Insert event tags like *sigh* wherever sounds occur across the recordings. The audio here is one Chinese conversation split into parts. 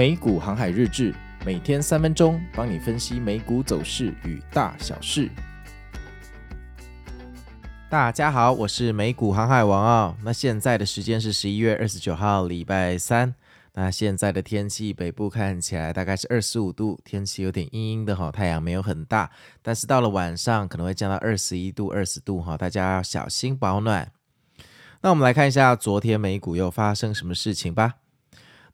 美股航海日志，每天三分钟，帮你分析美股走势与大小事。大家好，我是美股航海王啊、哦。那现在的时间是十一月二十九号，礼拜三。那现在的天气，北部看起来大概是二十五度，天气有点阴阴的哈，太阳没有很大，但是到了晚上可能会降到二十一度、二十度哈，大家要小心保暖。那我们来看一下昨天美股又发生什么事情吧。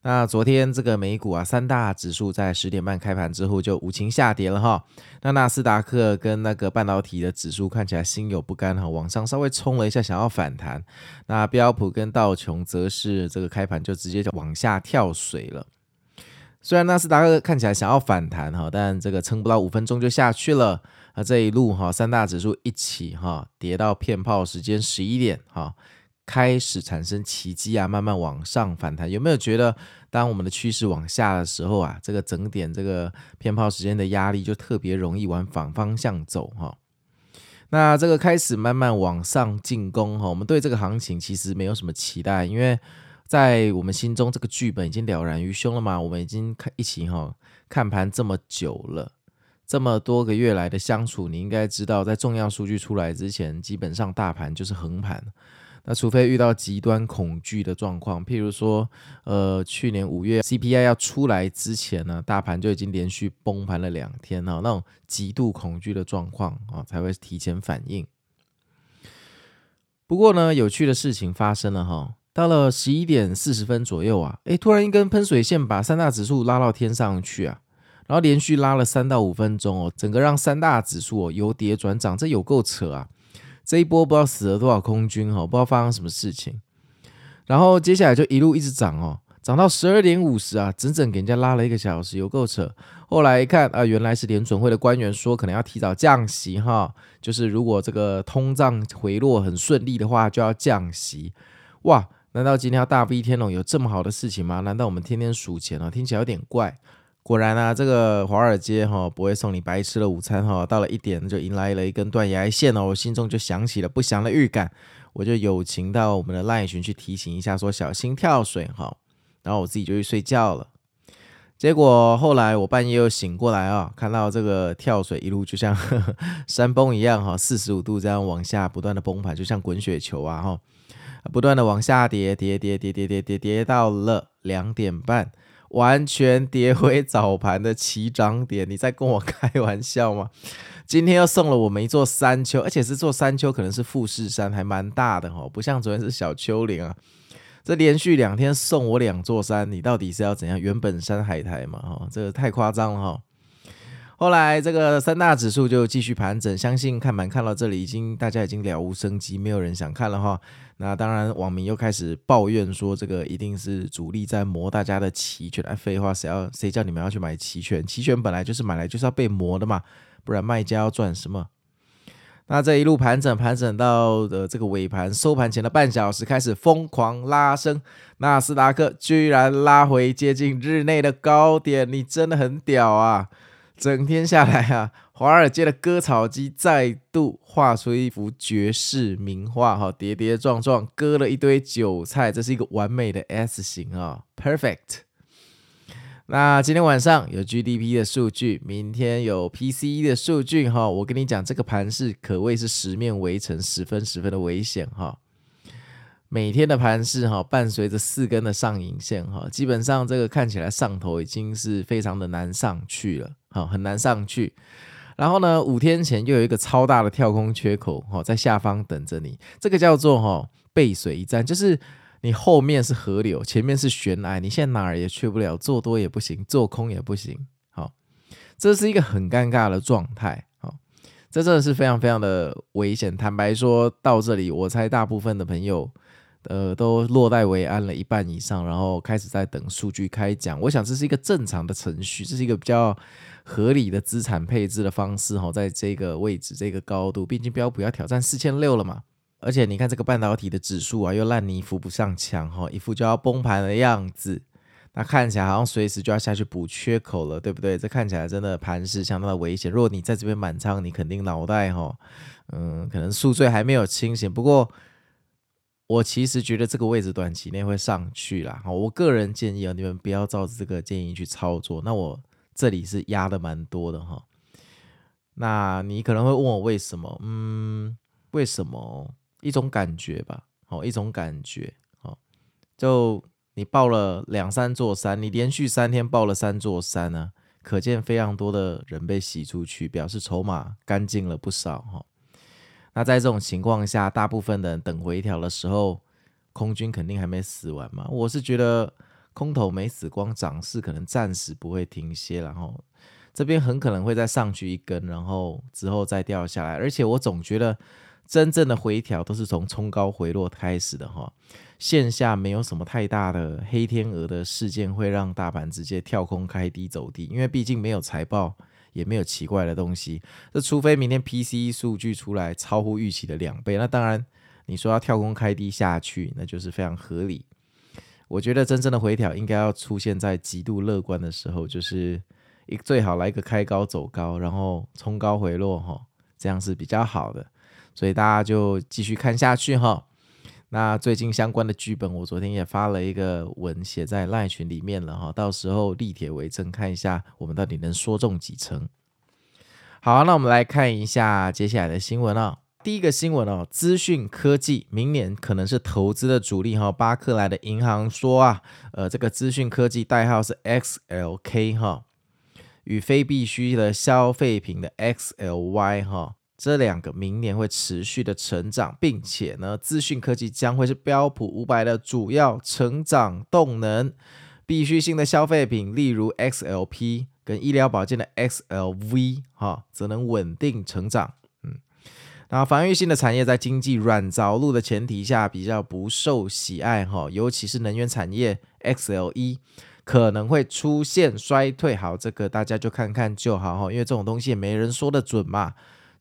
那昨天这个美股啊，三大指数在十点半开盘之后就无情下跌了哈。那纳斯达克跟那个半导体的指数看起来心有不甘哈，往上稍微冲了一下，想要反弹。那标普跟道琼则是这个开盘就直接就往下跳水了。虽然纳斯达克看起来想要反弹哈，但这个撑不到五分钟就下去了。那这一路哈，三大指数一起哈跌到骗炮时间十一点哈。开始产生奇迹啊，慢慢往上反弹。有没有觉得，当我们的趋势往下的时候啊，这个整点这个偏炮时间的压力就特别容易往反方向走哈？那这个开始慢慢往上进攻哈，我们对这个行情其实没有什么期待，因为在我们心中这个剧本已经了然于胸了嘛。我们已经看一起哈看盘这么久了，这么多个月来的相处，你应该知道，在重要数据出来之前，基本上大盘就是横盘。那除非遇到极端恐惧的状况，譬如说，呃，去年五月 CPI 要出来之前呢，大盘就已经连续崩盘了两天哈，那种极度恐惧的状况啊，才会提前反应。不过呢，有趣的事情发生了哈，到了十一点四十分左右啊，诶，突然一根喷水线把三大指数拉到天上去啊，然后连续拉了三到五分钟哦，整个让三大指数由跌转涨，这有够扯啊！这一波不知道死了多少空军哈，不知道发生什么事情，然后接下来就一路一直涨哦，涨到十二点五十啊，整整给人家拉了一个小时，有够扯。后来一看啊，原来是联准会的官员说可能要提早降息哈，就是如果这个通胀回落很顺利的话，就要降息。哇，难道今天要大 V 天龙有这么好的事情吗？难道我们天天数钱啊？听起来有点怪。果然啊，这个华尔街哈不会送你白吃的午餐哈，到了一点就迎来了一根断崖线哦，我心中就响起了不祥的预感，我就友情到我们的赖群去提醒一下，说小心跳水哈，然后我自己就去睡觉了。结果后来我半夜又醒过来啊，看到这个跳水一路就像呵 *laughs* 呵山崩一样哈，四十五度这样往下不断的崩盘，就像滚雪球啊哈，不断的往下跌跌跌跌跌跌跌跌到了两点半。完全跌回早盘的起涨点，你在跟我开玩笑吗？*laughs* 今天又送了我们一座山丘，而且是座山丘，可能是富士山，还蛮大的哦，不像昨天是小丘陵啊。这连续两天送我两座山，你到底是要怎样？原本山海苔嘛，哈，这个太夸张了哈。后来这个三大指数就继续盘整，相信看盘看到这里，已经大家已经了无生机，没有人想看了哈。那当然，网民又开始抱怨说，这个一定是主力在磨大家的期权。哎，废话，谁要谁叫你们要去买期权？期权本来就是买来就是要被磨的嘛，不然卖家要赚什么？那这一路盘整盘整到的这个尾盘收盘前的半小时开始疯狂拉升，纳斯达克居然拉回接近日内的高点，你真的很屌啊！整天下来啊，华尔街的割草机再度画出一幅绝世名画哈，跌跌撞撞割了一堆韭菜，这是一个完美的 S 型啊，perfect。那今天晚上有 GDP 的数据，明天有 PCE 的数据哈，我跟你讲，这个盘势可谓是十面围城，十分十分的危险哈。每天的盘势哈，伴随着四根的上影线哈，基本上这个看起来上头已经是非常的难上去了，哈，很难上去。然后呢，五天前又有一个超大的跳空缺口哈，在下方等着你，这个叫做哈背水一战，就是你后面是河流，前面是悬崖，你现在哪儿也去不了，做多也不行，做空也不行，好，这是一个很尴尬的状态，好，这真的是非常非常的危险。坦白说到这里，我猜大部分的朋友。呃，都落袋为安了一半以上，然后开始在等数据开奖。我想这是一个正常的程序，这是一个比较合理的资产配置的方式哈，在这个位置、这个高度，毕竟标普要挑战四千六了嘛。而且你看这个半导体的指数啊，又烂泥扶不上墙哈，一副就要崩盘的样子。那看起来好像随时就要下去补缺口了，对不对？这看起来真的盘势相当的危险。如果你在这边满仓，你肯定脑袋哈，嗯，可能宿醉还没有清醒。不过。我其实觉得这个位置短期内会上去啦。好，我个人建议啊，你们不要照这个建议去操作。那我这里是压的蛮多的哈。那你可能会问我为什么？嗯，为什么？一种感觉吧。好，一种感觉。好，就你报了两三座山，你连续三天报了三座山呢，可见非常多的人被洗出去，表示筹码干净了不少哈。那在这种情况下，大部分的人等回调的时候，空军肯定还没死完嘛。我是觉得空头没死光，涨势可能暂时不会停歇，然后这边很可能会再上去一根，然后之后再掉下来。而且我总觉得真正的回调都是从冲高回落开始的哈，线下没有什么太大的黑天鹅的事件会让大盘直接跳空开低走低，因为毕竟没有财报。也没有奇怪的东西，这除非明天 PCE 数据出来超乎预期的两倍，那当然你说要跳空开低下去，那就是非常合理。我觉得真正的回调应该要出现在极度乐观的时候，就是一最好来一个开高走高，然后冲高回落哈，这样是比较好的。所以大家就继续看下去哈。那最近相关的剧本，我昨天也发了一个文写在赖群里面了哈，到时候立帖为证，看一下我们到底能说中几成。好，那我们来看一下接下来的新闻啊。第一个新闻哦，资讯科技明年可能是投资的主力哈。巴克莱的银行说啊，呃，这个资讯科技代号是 XLK 哈，与非必需的消费品的 XLY 哈。这两个明年会持续的成长，并且呢，资讯科技将会是标普五百的主要成长动能。必需性的消费品，例如 XLP 跟医疗保健的 XLV，哈，则能稳定成长。嗯，那防御性的产业在经济软着陆的前提下比较不受喜爱，哈，尤其是能源产业 XLE 可能会出现衰退。好，这个大家就看看就好，哈，因为这种东西也没人说得准嘛。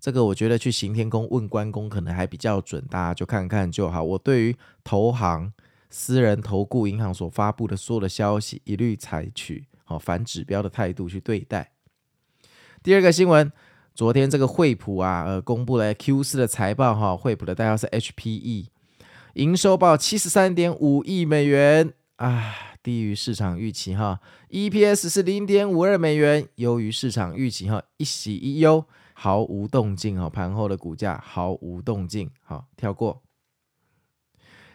这个我觉得去行天宫问关公可能还比较准，大家就看看就好。我对于投行、私人投顾银行所发布的所有的消息，一律采取好反指标的态度去对待。第二个新闻，昨天这个惠普啊，呃，公布了 Q 四的财报哈，惠普的代号是 HPE，营收报七十三点五亿美元啊，低于市场预期哈，EPS 是零点五二美元，优于市场预期哈，一喜一忧。毫无动静哈，盘后的股价毫无动静，好，跳过。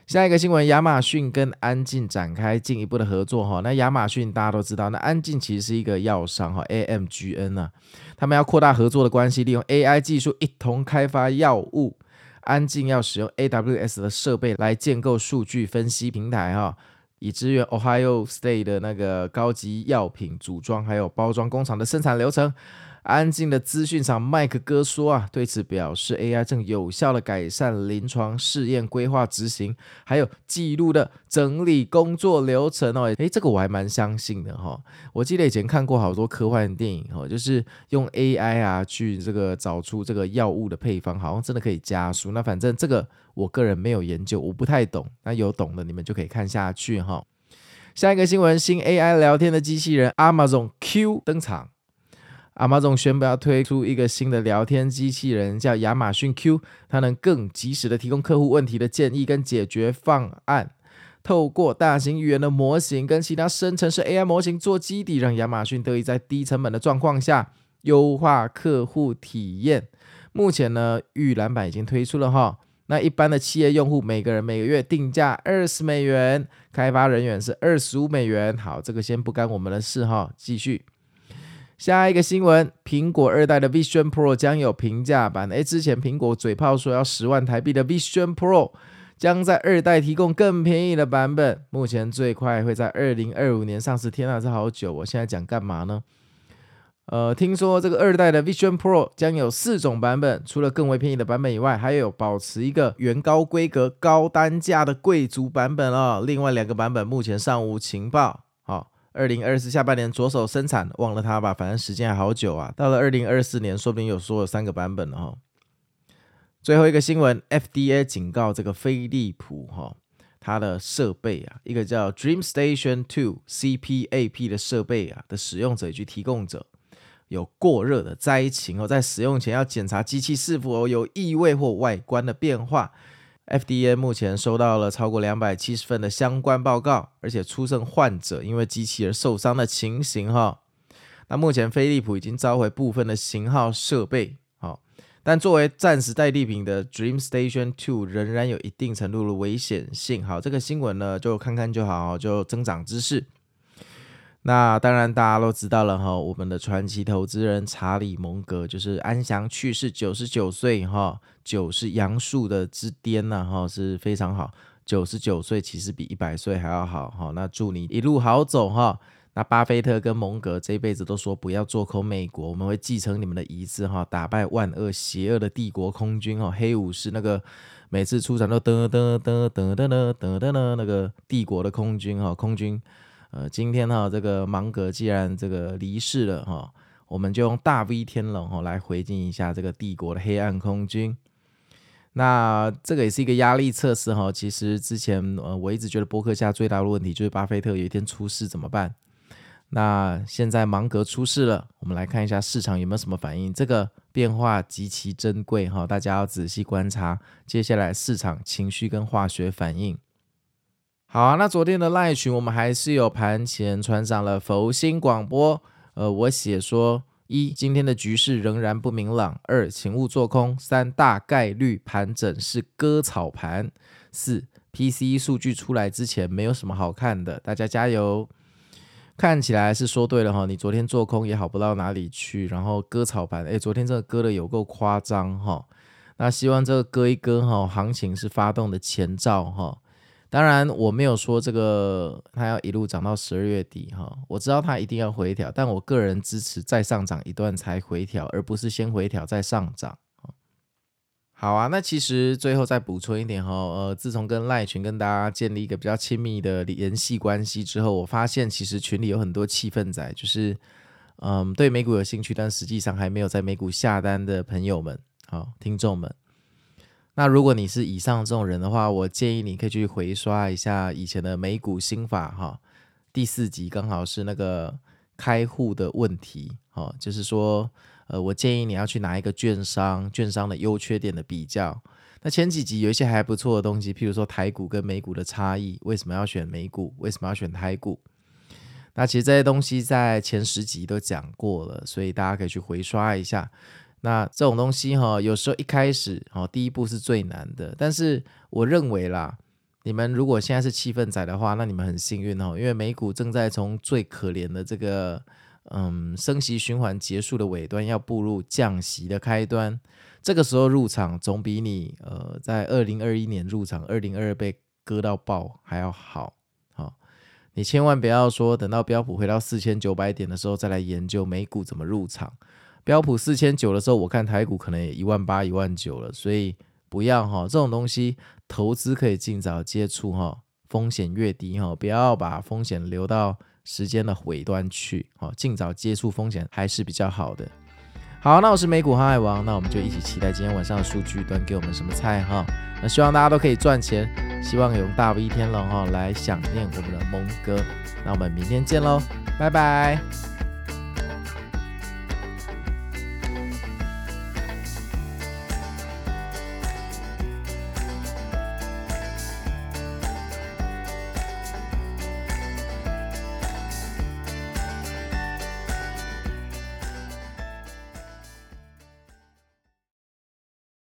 下一个新闻，亚马逊跟安进展开进一步的合作哈。那亚马逊大家都知道，那安进其实是一个药商哈，AMGN 啊，他们要扩大合作的关系，利用 AI 技术一同开发药物。安进要使用 AWS 的设备来建构数据分析平台哈，以支援 Ohio State 的那个高级药品组装还有包装工厂的生产流程。安静的资讯长麦克哥说啊，对此表示，AI 正有效的改善临床试验规划执行，还有记录的整理工作流程哦。诶，这个我还蛮相信的哈。我记得以前看过好多科幻电影哈，就是用 AI 啊去这个找出这个药物的配方，好像真的可以加速。那反正这个我个人没有研究，我不太懂。那有懂的你们就可以看下去哈。下一个新闻，新 AI 聊天的机器人 Amazon Q 登场。Amazon 宣布要推出一个新的聊天机器人，叫亚马逊 Q，它能更及时的提供客户问题的建议跟解决方案。透过大型语言的模型跟其他生成式 AI 模型做基底，让亚马逊得以在低成本的状况下优化客户体验。目前呢，预览版已经推出了哈。那一般的企业用户每个人每个月定价二十美元，开发人员是二十五美元。好，这个先不干我们的事哈，继续。下一个新闻，苹果二代的 Vision Pro 将有平价版。诶，之前苹果嘴炮说要十万台币的 Vision Pro，将在二代提供更便宜的版本。目前最快会在二零二五年上市。天啊，这好久！我现在讲干嘛呢？呃，听说这个二代的 Vision Pro 将有四种版本，除了更为便宜的版本以外，还有保持一个原高规格、高单价的贵族版本哦。另外两个版本目前尚无情报。二零二四下半年着手生产，忘了它吧，反正时间还好久啊。到了二零二四年，说不定有说有三个版本了哈。最后一个新闻，FDA 警告这个飞利浦哈，它的设备啊，一个叫 DreamStation Two CPAP 的设备啊的使用者以及提供者有过热的灾情哦，在使用前要检查机器是否有异味或外观的变化。FDA 目前收到了超过两百七十份的相关报告，而且出生患者因为机器而受伤的情形哈。那目前飞利浦已经召回部分的型号设备，好，但作为暂时代替品的 Dream Station Two 仍然有一定程度的危险性。好，这个新闻呢就看看就好，就增长知识。那当然，大家都知道了哈，我们的传奇投资人查理蒙格就是安详去世，九十九岁哈，九是阳数的之巅呐哈，是非常好，九十九岁其实比一百岁还要好哈。那祝你一路好走哈。那巴菲特跟蒙格这一辈子都说不要做空美国，我们会继承你们的遗志哈，打败万恶邪恶的帝国空军哈，黑武士那个每次出场都噔噔噔噔噔噔噔噔那个帝国的空军哈，空军。呃，今天哈，这个芒格既然这个离世了哈，我们就用大 V 天龙哈来回敬一下这个帝国的黑暗空军。那这个也是一个压力测试哈。其实之前呃，我一直觉得博客下最大的问题就是巴菲特有一天出事怎么办？那现在芒格出事了，我们来看一下市场有没有什么反应。这个变化极其珍贵哈，大家要仔细观察接下来市场情绪跟化学反应。好啊，那昨天的赖群我们还是有盘前传上了佛心广播。呃，我写说：一，今天的局势仍然不明朗；二，请勿做空；三，大概率盘整是割草盘；四，PCE 数据出来之前没有什么好看的，大家加油。看起来是说对了哈，你昨天做空也好不到哪里去，然后割草盘，诶，昨天这个割的有够夸张哈。那希望这个割一割哈，行情是发动的前兆哈。当然，我没有说这个它要一路涨到十二月底哈，我知道它一定要回调，但我个人支持再上涨一段才回调，而不是先回调再上涨。好啊，那其实最后再补充一点哈，呃，自从跟赖群跟大家建立一个比较亲密的联系关系之后，我发现其实群里有很多气氛仔，就是嗯对美股有兴趣，但实际上还没有在美股下单的朋友们，好，听众们。那如果你是以上这种人的话，我建议你可以去回刷一下以前的美股心法哈，第四集刚好是那个开户的问题，哈，就是说，呃，我建议你要去拿一个券商，券商的优缺点的比较。那前几集有一些还不错的东西，譬如说台股跟美股的差异，为什么要选美股，为什么要选台股？那其实这些东西在前十集都讲过了，所以大家可以去回刷一下。那这种东西哈，有时候一开始哈，第一步是最难的。但是我认为啦，你们如果现在是气氛仔的话，那你们很幸运哦，因为美股正在从最可怜的这个嗯升息循环结束的尾端，要步入降息的开端。这个时候入场，总比你呃在二零二一年入场，二零二二被割到爆还要好。好，你千万不要说等到标普回到四千九百点的时候再来研究美股怎么入场。标普四千九的时候，我看台股可能也一万八、一万九了，所以不要哈，这种东西投资可以尽早接触哈，风险越低哈，不要把风险留到时间的尾端去哈，尽早接触风险还是比较好的。好，那我是美股航海王，那我们就一起期待今天晚上的数据端给我们什么菜哈。那希望大家都可以赚钱，希望有大 V 天龙哈来想念我们的蒙哥。那我们明天见喽，拜拜。